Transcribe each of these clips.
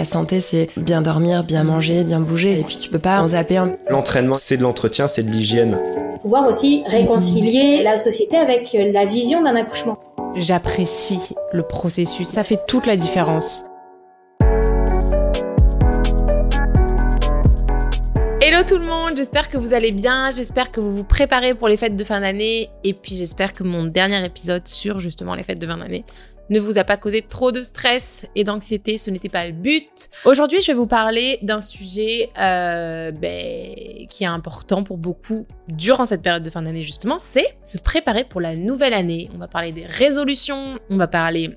La santé, c'est bien dormir, bien manger, bien bouger, et puis tu peux pas en zapper. L'entraînement, c'est de l'entretien, c'est de l'hygiène. Pouvoir aussi réconcilier la société avec la vision d'un accouchement. J'apprécie le processus, ça fait toute la différence. Hello tout le monde, j'espère que vous allez bien, j'espère que vous vous préparez pour les fêtes de fin d'année et puis j'espère que mon dernier épisode sur justement les fêtes de fin d'année ne vous a pas causé trop de stress et d'anxiété, ce n'était pas le but. Aujourd'hui, je vais vous parler d'un sujet euh, ben, qui est important pour beaucoup durant cette période de fin d'année justement, c'est se préparer pour la nouvelle année. On va parler des résolutions, on va parler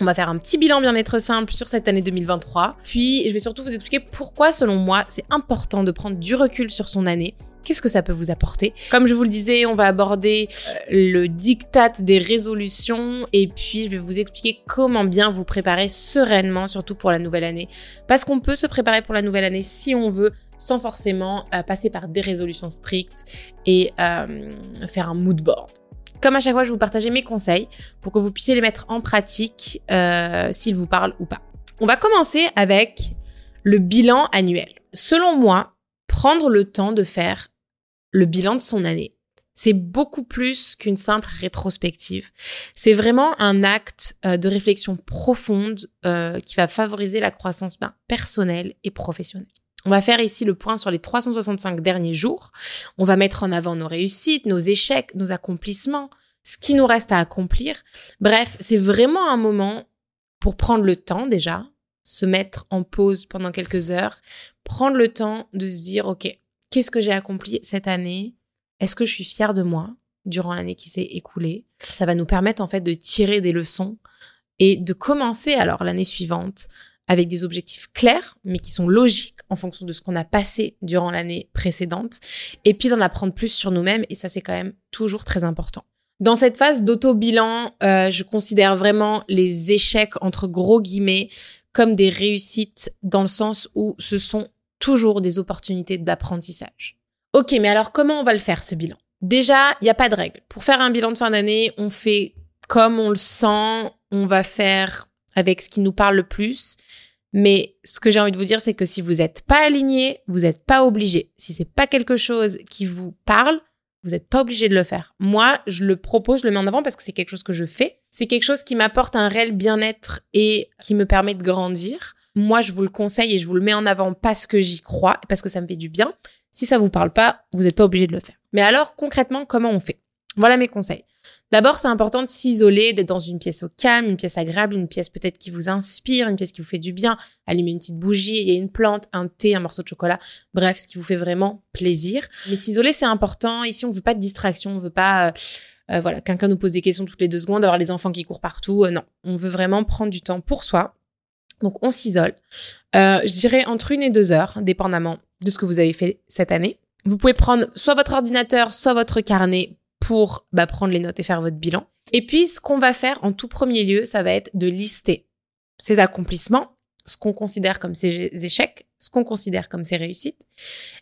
on va faire un petit bilan bien-être simple sur cette année 2023. Puis, je vais surtout vous expliquer pourquoi, selon moi, c'est important de prendre du recul sur son année. Qu'est-ce que ça peut vous apporter? Comme je vous le disais, on va aborder euh, le diktat des résolutions et puis je vais vous expliquer comment bien vous préparer sereinement, surtout pour la nouvelle année. Parce qu'on peut se préparer pour la nouvelle année si on veut, sans forcément euh, passer par des résolutions strictes et euh, faire un mood board. Comme à chaque fois, je vais vous partager mes conseils pour que vous puissiez les mettre en pratique s'ils vous parlent ou pas. On va commencer avec le bilan annuel. Selon moi, prendre le temps de faire le bilan de son année, c'est beaucoup plus qu'une simple rétrospective. C'est vraiment un acte euh, de réflexion profonde euh, qui va favoriser la croissance ben, personnelle et professionnelle. On va faire ici le point sur les 365 derniers jours. On va mettre en avant nos réussites, nos échecs, nos accomplissements, ce qui nous reste à accomplir. Bref, c'est vraiment un moment pour prendre le temps déjà, se mettre en pause pendant quelques heures, prendre le temps de se dire, OK, qu'est-ce que j'ai accompli cette année? Est-ce que je suis fière de moi durant l'année qui s'est écoulée? Ça va nous permettre en fait de tirer des leçons et de commencer alors l'année suivante avec des objectifs clairs, mais qui sont logiques en fonction de ce qu'on a passé durant l'année précédente, et puis d'en apprendre plus sur nous-mêmes, et ça c'est quand même toujours très important. Dans cette phase d'auto-bilan, euh, je considère vraiment les échecs entre gros guillemets comme des réussites dans le sens où ce sont toujours des opportunités d'apprentissage. Ok, mais alors comment on va le faire ce bilan? Déjà, il n'y a pas de règle. Pour faire un bilan de fin d'année, on fait comme on le sent, on va faire avec ce qui nous parle le plus. Mais ce que j'ai envie de vous dire, c'est que si vous n'êtes pas aligné, vous n'êtes pas obligé. Si c'est pas quelque chose qui vous parle, vous n'êtes pas obligé de le faire. Moi, je le propose, je le mets en avant parce que c'est quelque chose que je fais. C'est quelque chose qui m'apporte un réel bien-être et qui me permet de grandir. Moi, je vous le conseille et je vous le mets en avant parce que j'y crois, parce que ça me fait du bien. Si ça vous parle pas, vous n'êtes pas obligé de le faire. Mais alors, concrètement, comment on fait? Voilà mes conseils. D'abord, c'est important de s'isoler, d'être dans une pièce au calme, une pièce agréable, une pièce peut-être qui vous inspire, une pièce qui vous fait du bien. Allumer une petite bougie, il y a une plante, un thé, un morceau de chocolat, bref, ce qui vous fait vraiment plaisir. Mais s'isoler, c'est important. Ici, on veut pas de distraction, on veut pas, euh, euh, voilà, quelqu'un nous pose des questions toutes les deux secondes, avoir les enfants qui courent partout. Euh, non, on veut vraiment prendre du temps pour soi. Donc, on s'isole. je dirais entre une et deux heures, dépendamment de ce que vous avez fait cette année. Vous pouvez prendre soit votre ordinateur, soit votre carnet pour bah, prendre les notes et faire votre bilan. Et puis, ce qu'on va faire en tout premier lieu, ça va être de lister ses accomplissements, ce qu'on considère comme ses échecs, ce qu'on considère comme ses réussites.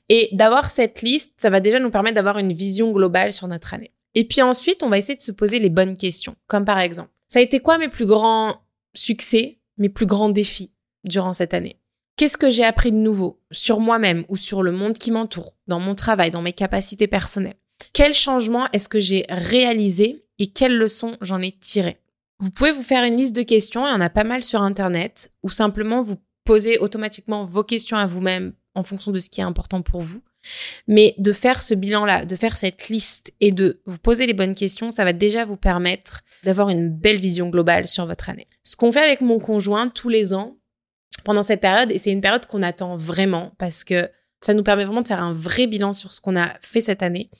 Et d'avoir cette liste, ça va déjà nous permettre d'avoir une vision globale sur notre année. Et puis ensuite, on va essayer de se poser les bonnes questions, comme par exemple, ça a été quoi mes plus grands succès, mes plus grands défis durant cette année. Qu'est-ce que j'ai appris de nouveau sur moi-même ou sur le monde qui m'entoure, dans mon travail, dans mes capacités personnelles? Quel changement est-ce que j'ai réalisé et quelles leçons j'en ai tirées? Vous pouvez vous faire une liste de questions, il y en a pas mal sur Internet, ou simplement vous poser automatiquement vos questions à vous-même en fonction de ce qui est important pour vous. Mais de faire ce bilan-là, de faire cette liste et de vous poser les bonnes questions, ça va déjà vous permettre d'avoir une belle vision globale sur votre année. Ce qu'on fait avec mon conjoint tous les ans pendant cette période, et c'est une période qu'on attend vraiment parce que ça nous permet vraiment de faire un vrai bilan sur ce qu'on a fait cette année.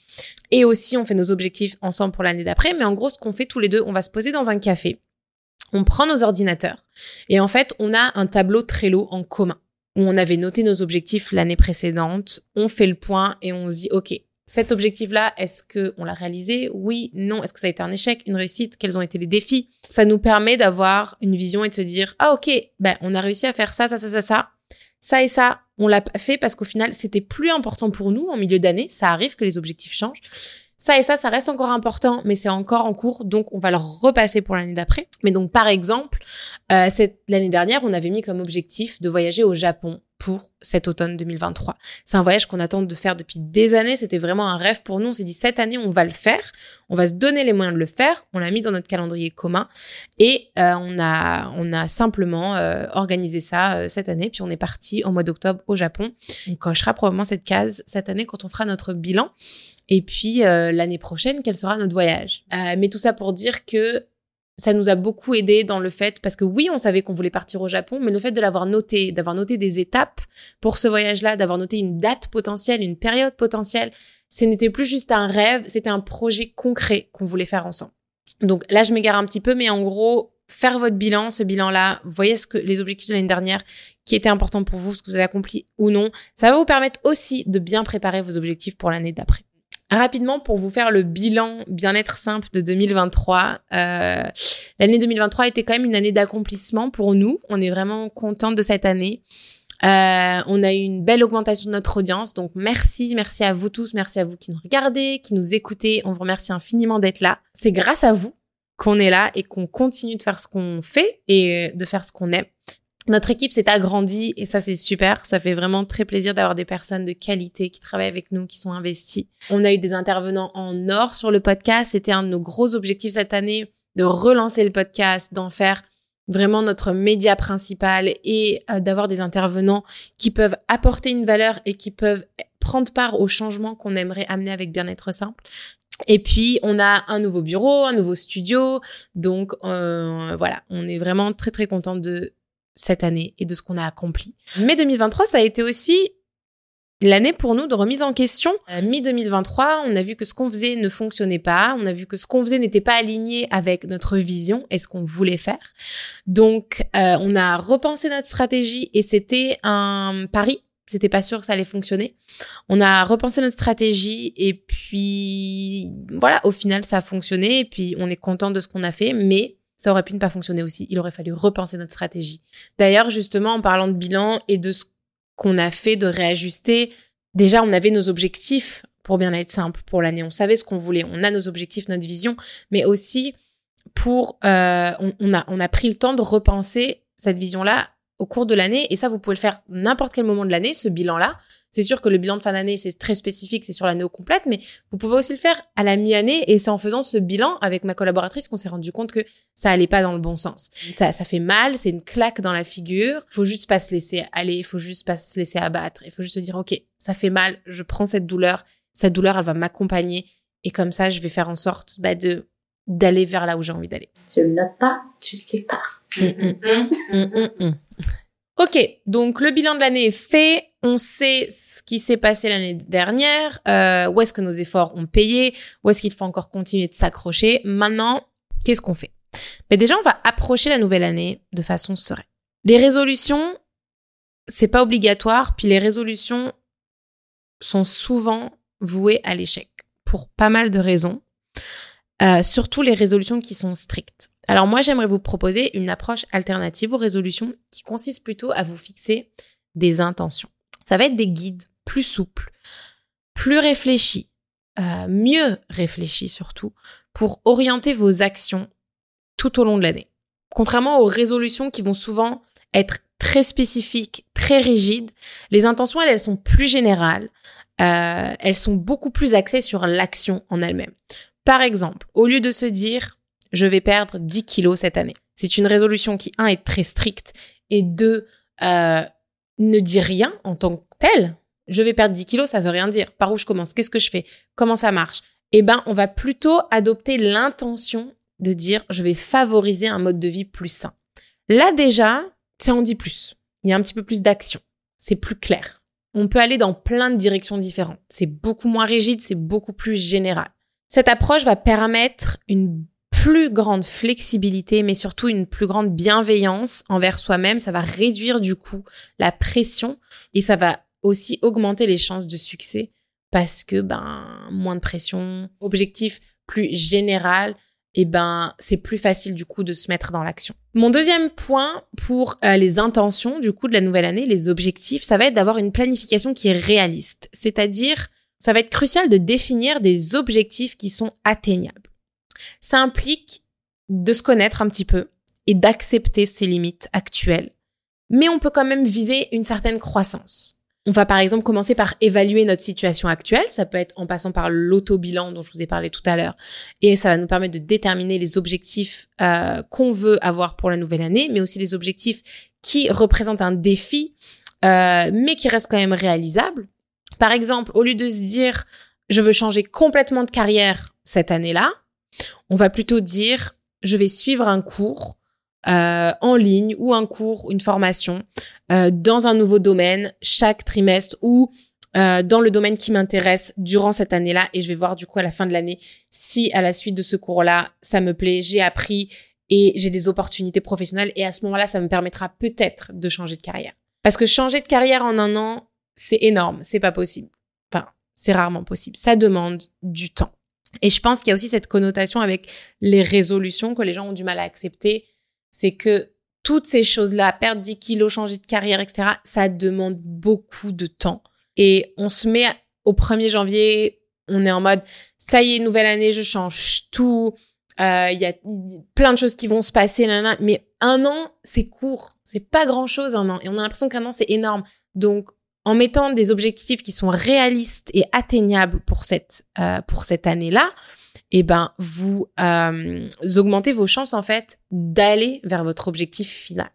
Et aussi, on fait nos objectifs ensemble pour l'année d'après. Mais en gros, ce qu'on fait tous les deux, on va se poser dans un café. On prend nos ordinateurs. Et en fait, on a un tableau Trello en commun où on avait noté nos objectifs l'année précédente. On fait le point et on se dit, OK, cet objectif-là, est-ce que on l'a réalisé? Oui, non. Est-ce que ça a été un échec, une réussite? Quels ont été les défis? Ça nous permet d'avoir une vision et de se dire, ah ok, ben on a réussi à faire ça, ça, ça, ça, ça ça et ça, on l'a fait parce qu'au final, c'était plus important pour nous en milieu d'année. Ça arrive que les objectifs changent. Ça et ça, ça reste encore important, mais c'est encore en cours, donc on va le repasser pour l'année d'après. Mais donc, par exemple, euh, cette l'année dernière, on avait mis comme objectif de voyager au Japon pour cet automne 2023. C'est un voyage qu'on attend de faire depuis des années. C'était vraiment un rêve pour nous. On s'est dit cette année, on va le faire. On va se donner les moyens de le faire. On l'a mis dans notre calendrier commun et euh, on a on a simplement euh, organisé ça euh, cette année. Puis on est parti au mois d'octobre au Japon. On cochera probablement cette case cette année quand on fera notre bilan. Et puis l'année prochaine, quel sera notre voyage? mais tout ça pour dire que ça nous a beaucoup aidé dans le fait, parce que oui, on savait qu'on voulait partir au Japon, mais le fait de l'avoir noté, d'avoir noté des étapes pour ce voyage-là, d'avoir noté une date potentielle, une période potentielle, ce n'était plus juste un rêve, c'était un projet concret qu'on voulait faire ensemble. Donc là, je m'égare un petit peu, mais en gros, faire votre bilan, ce bilan-là, voyez ce que les objectifs de l'année dernière qui étaient importants pour vous, ce que vous avez accompli ou non, ça va vous permettre aussi de bien préparer vos objectifs pour l'année d'après. Rapidement, pour vous faire le bilan bien-être simple de 2023, euh, l'année 2023 était quand même une année d'accomplissement pour nous. On est vraiment contente de cette année. Euh, on a eu une belle augmentation de notre audience, donc merci, merci à vous tous, merci à vous qui nous regardez, qui nous écoutez. On vous remercie infiniment d'être là. C'est grâce à vous qu'on est là et qu'on continue de faire ce qu'on fait et de faire ce qu'on aime. Notre équipe s'est agrandie et ça c'est super. Ça fait vraiment très plaisir d'avoir des personnes de qualité qui travaillent avec nous, qui sont investies. On a eu des intervenants en or sur le podcast. C'était un de nos gros objectifs cette année de relancer le podcast, d'en faire vraiment notre média principal et euh, d'avoir des intervenants qui peuvent apporter une valeur et qui peuvent prendre part au changement qu'on aimerait amener avec bien-être simple. Et puis on a un nouveau bureau, un nouveau studio, donc euh, voilà, on est vraiment très très content de cette année et de ce qu'on a accompli. Mais 2023, ça a été aussi l'année pour nous de remise en question. Euh, Mi-2023, on a vu que ce qu'on faisait ne fonctionnait pas, on a vu que ce qu'on faisait n'était pas aligné avec notre vision et ce qu'on voulait faire. Donc, euh, on a repensé notre stratégie et c'était un pari. C'était pas sûr que ça allait fonctionner. On a repensé notre stratégie et puis voilà, au final ça a fonctionné et puis on est content de ce qu'on a fait, mais ça aurait pu ne pas fonctionner aussi. Il aurait fallu repenser notre stratégie. D'ailleurs, justement, en parlant de bilan et de ce qu'on a fait, de réajuster, déjà, on avait nos objectifs pour bien être simple pour l'année. On savait ce qu'on voulait. On a nos objectifs, notre vision, mais aussi pour, euh, on, a, on a pris le temps de repenser cette vision-là au cours de l'année. Et ça, vous pouvez le faire n'importe quel moment de l'année, ce bilan-là. C'est sûr que le bilan de fin d'année, c'est très spécifique, c'est sur l'année au complète, mais vous pouvez aussi le faire à la mi-année et c'est en faisant ce bilan avec ma collaboratrice qu'on s'est rendu compte que ça allait pas dans le bon sens. Ça, ça fait mal, c'est une claque dans la figure. Il faut juste pas se laisser aller, il faut juste pas se laisser abattre. Il faut juste se dire, OK, ça fait mal, je prends cette douleur. Cette douleur, elle va m'accompagner et comme ça, je vais faire en sorte bah, de d'aller vers là où j'ai envie d'aller. Tu le notes pas, tu le sais pas. Mmh, mmh, mmh, Ok, donc le bilan de l'année est fait. On sait ce qui s'est passé l'année dernière, euh, où est-ce que nos efforts ont payé, où est-ce qu'il faut encore continuer de s'accrocher. Maintenant, qu'est-ce qu'on fait? Mais déjà, on va approcher la nouvelle année de façon sereine. Les résolutions, c'est pas obligatoire, puis les résolutions sont souvent vouées à l'échec pour pas mal de raisons. Euh, surtout les résolutions qui sont strictes. Alors moi, j'aimerais vous proposer une approche alternative aux résolutions qui consiste plutôt à vous fixer des intentions. Ça va être des guides plus souples, plus réfléchis, euh, mieux réfléchis surtout, pour orienter vos actions tout au long de l'année. Contrairement aux résolutions qui vont souvent être très spécifiques, très rigides, les intentions, elles, elles sont plus générales, euh, elles sont beaucoup plus axées sur l'action en elle-même. Par exemple, au lieu de se dire je vais perdre 10 kilos cette année. C'est une résolution qui, un, est très stricte et deux, euh, ne dit rien en tant que tel. Je vais perdre 10 kilos, ça veut rien dire. Par où je commence? Qu'est-ce que je fais? Comment ça marche? Eh ben, on va plutôt adopter l'intention de dire je vais favoriser un mode de vie plus sain. Là déjà, ça en dit plus. Il y a un petit peu plus d'action. C'est plus clair. On peut aller dans plein de directions différentes. C'est beaucoup moins rigide, c'est beaucoup plus général. Cette approche va permettre une plus grande flexibilité, mais surtout une plus grande bienveillance envers soi-même. Ça va réduire du coup la pression et ça va aussi augmenter les chances de succès parce que ben moins de pression, objectif plus général, et ben c'est plus facile du coup de se mettre dans l'action. Mon deuxième point pour euh, les intentions du coup de la nouvelle année, les objectifs, ça va être d'avoir une planification qui est réaliste, c'est-à-dire ça va être crucial de définir des objectifs qui sont atteignables. Ça implique de se connaître un petit peu et d'accepter ses limites actuelles. Mais on peut quand même viser une certaine croissance. On va par exemple commencer par évaluer notre situation actuelle. Ça peut être en passant par l'auto-bilan dont je vous ai parlé tout à l'heure. Et ça va nous permettre de déterminer les objectifs euh, qu'on veut avoir pour la nouvelle année, mais aussi les objectifs qui représentent un défi, euh, mais qui restent quand même réalisables. Par exemple, au lieu de se dire je veux changer complètement de carrière cette année-là, on va plutôt dire je vais suivre un cours euh, en ligne ou un cours, une formation euh, dans un nouveau domaine chaque trimestre ou euh, dans le domaine qui m'intéresse durant cette année-là et je vais voir du coup à la fin de l'année si à la suite de ce cours-là ça me plaît, j'ai appris et j'ai des opportunités professionnelles et à ce moment-là ça me permettra peut-être de changer de carrière. Parce que changer de carrière en un an, c'est énorme, c'est pas possible. Enfin, c'est rarement possible. Ça demande du temps. Et je pense qu'il y a aussi cette connotation avec les résolutions que les gens ont du mal à accepter c'est que toutes ces choses-là, perdre 10 kilos, changer de carrière, etc., ça demande beaucoup de temps. Et on se met au 1er janvier, on est en mode, ça y est, nouvelle année, je change tout. Euh, il y a plein de choses qui vont se passer, là, mais un an, c'est court. C'est pas grand-chose, un an. Et on a l'impression qu'un an, c'est énorme. Donc, en mettant des objectifs qui sont réalistes et atteignables pour cette, euh, cette année-là, eh ben vous euh, augmentez vos chances en fait d'aller vers votre objectif final.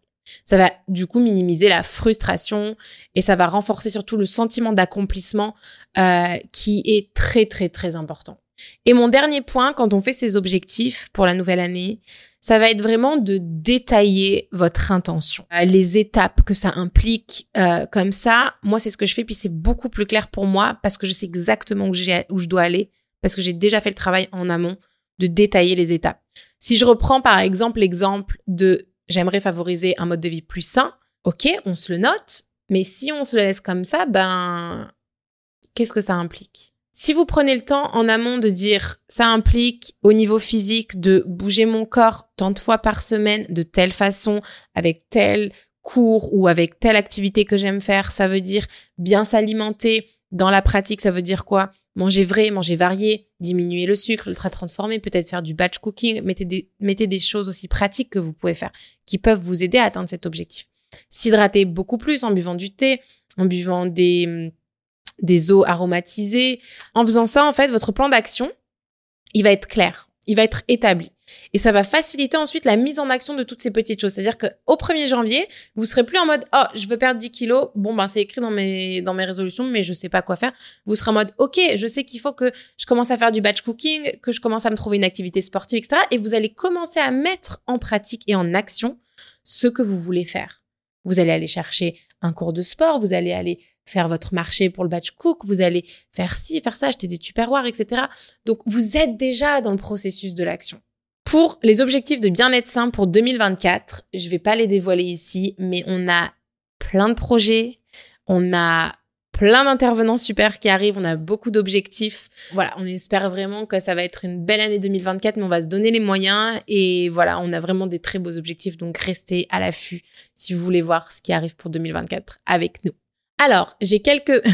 Ça va du coup minimiser la frustration et ça va renforcer surtout le sentiment d'accomplissement euh, qui est très très très important. Et mon dernier point, quand on fait ses objectifs pour la nouvelle année, ça va être vraiment de détailler votre intention, euh, les étapes que ça implique. Euh, comme ça, moi c'est ce que je fais, puis c'est beaucoup plus clair pour moi parce que je sais exactement où, où je dois aller parce que j'ai déjà fait le travail en amont de détailler les étapes. Si je reprends par exemple l'exemple de j'aimerais favoriser un mode de vie plus sain, ok, on se le note, mais si on se le laisse comme ça, ben, qu'est-ce que ça implique? Si vous prenez le temps en amont de dire ça implique au niveau physique de bouger mon corps tant de fois par semaine, de telle façon, avec tel cours ou avec telle activité que j'aime faire, ça veut dire bien s'alimenter. Dans la pratique, ça veut dire quoi? Manger vrai, manger varié, diminuer le sucre, ultra transformé, peut-être faire du batch cooking, mettez mettez des choses aussi pratiques que vous pouvez faire, qui peuvent vous aider à atteindre cet objectif. S'hydrater beaucoup plus en buvant du thé, en buvant des, des eaux aromatisées. En faisant ça, en fait, votre plan d'action, il va être clair, il va être établi. Et ça va faciliter ensuite la mise en action de toutes ces petites choses. C'est-à-dire qu'au 1er janvier, vous serez plus en mode oh je veux perdre 10 kilos. Bon ben c'est écrit dans mes dans mes résolutions, mais je sais pas quoi faire. Vous serez en mode ok je sais qu'il faut que je commence à faire du batch cooking, que je commence à me trouver une activité sportive, etc. Et vous allez commencer à mettre en pratique et en action ce que vous voulez faire. Vous allez aller chercher un cours de sport, vous allez aller faire votre marché pour le batch cook, vous allez faire ci, faire ça, acheter des tupperwares, etc. Donc vous êtes déjà dans le processus de l'action. Pour les objectifs de bien-être sain pour 2024, je vais pas les dévoiler ici, mais on a plein de projets, on a plein d'intervenants super qui arrivent, on a beaucoup d'objectifs. Voilà, on espère vraiment que ça va être une belle année 2024, mais on va se donner les moyens et voilà, on a vraiment des très beaux objectifs, donc restez à l'affût si vous voulez voir ce qui arrive pour 2024 avec nous. Alors, j'ai quelques...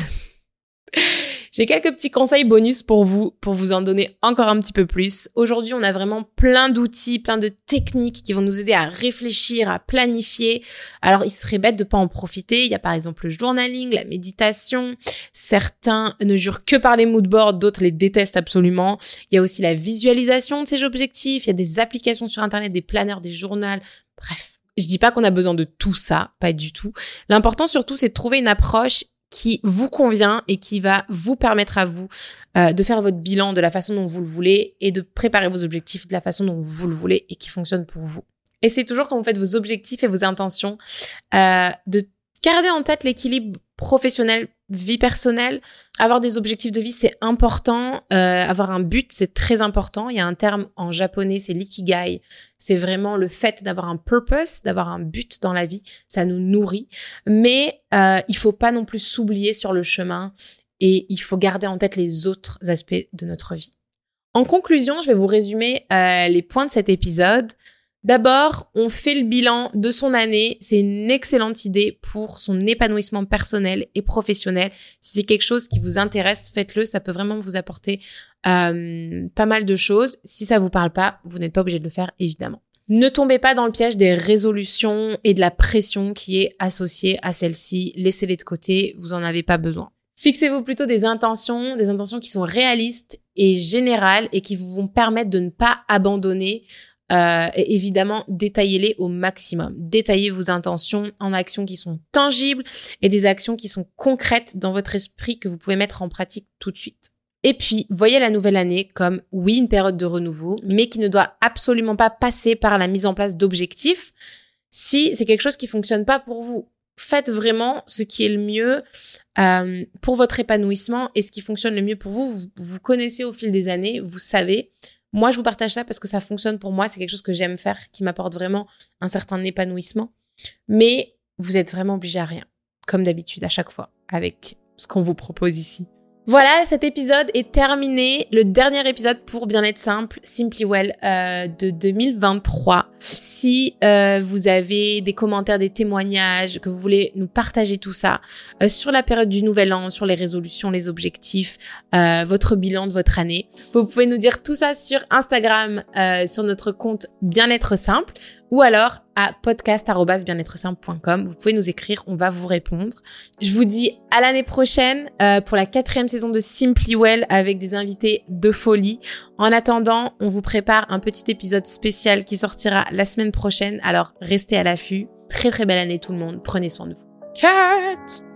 J'ai quelques petits conseils bonus pour vous, pour vous en donner encore un petit peu plus. Aujourd'hui, on a vraiment plein d'outils, plein de techniques qui vont nous aider à réfléchir, à planifier. Alors, il serait bête de pas en profiter. Il y a par exemple le journaling, la méditation. Certains ne jurent que par les moodboards, d'autres les détestent absolument. Il y a aussi la visualisation de ces objectifs. Il y a des applications sur Internet, des planeurs, des journaux. Bref, je dis pas qu'on a besoin de tout ça, pas du tout. L'important surtout, c'est de trouver une approche qui vous convient et qui va vous permettre à vous euh, de faire votre bilan de la façon dont vous le voulez et de préparer vos objectifs de la façon dont vous le voulez et qui fonctionne pour vous. Et c'est toujours quand vous faites vos objectifs et vos intentions euh, de garder en tête l'équilibre professionnel vie personnelle, avoir des objectifs de vie, c'est important. Euh, avoir un but, c'est très important. Il y a un terme en japonais, c'est l'ikigai. C'est vraiment le fait d'avoir un purpose, d'avoir un but dans la vie. Ça nous nourrit. Mais euh, il faut pas non plus s'oublier sur le chemin et il faut garder en tête les autres aspects de notre vie. En conclusion, je vais vous résumer euh, les points de cet épisode. D'abord, on fait le bilan de son année. C'est une excellente idée pour son épanouissement personnel et professionnel. Si c'est quelque chose qui vous intéresse, faites-le. Ça peut vraiment vous apporter euh, pas mal de choses. Si ça vous parle pas, vous n'êtes pas obligé de le faire, évidemment. Ne tombez pas dans le piège des résolutions et de la pression qui est associée à celles-ci. Laissez-les de côté, vous en avez pas besoin. Fixez-vous plutôt des intentions, des intentions qui sont réalistes et générales et qui vous vont permettre de ne pas abandonner euh, et évidemment, détaillez-les au maximum. Détaillez vos intentions en actions qui sont tangibles et des actions qui sont concrètes dans votre esprit que vous pouvez mettre en pratique tout de suite. Et puis, voyez la nouvelle année comme, oui, une période de renouveau, mais qui ne doit absolument pas passer par la mise en place d'objectifs si c'est quelque chose qui fonctionne pas pour vous. Faites vraiment ce qui est le mieux euh, pour votre épanouissement et ce qui fonctionne le mieux pour vous. vous. Vous connaissez au fil des années, vous savez. Moi, je vous partage ça parce que ça fonctionne pour moi. C'est quelque chose que j'aime faire, qui m'apporte vraiment un certain épanouissement. Mais vous êtes vraiment obligé à rien, comme d'habitude, à chaque fois, avec ce qu'on vous propose ici. Voilà, cet épisode est terminé. Le dernier épisode pour Bien-être simple, Simply Well euh, de 2023. Si euh, vous avez des commentaires, des témoignages, que vous voulez nous partager tout ça euh, sur la période du Nouvel An, sur les résolutions, les objectifs, votre bilan de votre année, vous pouvez nous dire tout ça sur Instagram, sur notre compte Bien-être simple ou alors à podcast.bien-être-simple.com. Vous pouvez nous écrire, on va vous répondre. Je vous dis à l'année prochaine euh, pour la quatrième saison de Simply Well avec des invités de folie. En attendant, on vous prépare un petit épisode spécial qui sortira la semaine prochaine, alors restez à l'affût. Très très belle année tout le monde, prenez soin de vous. Cut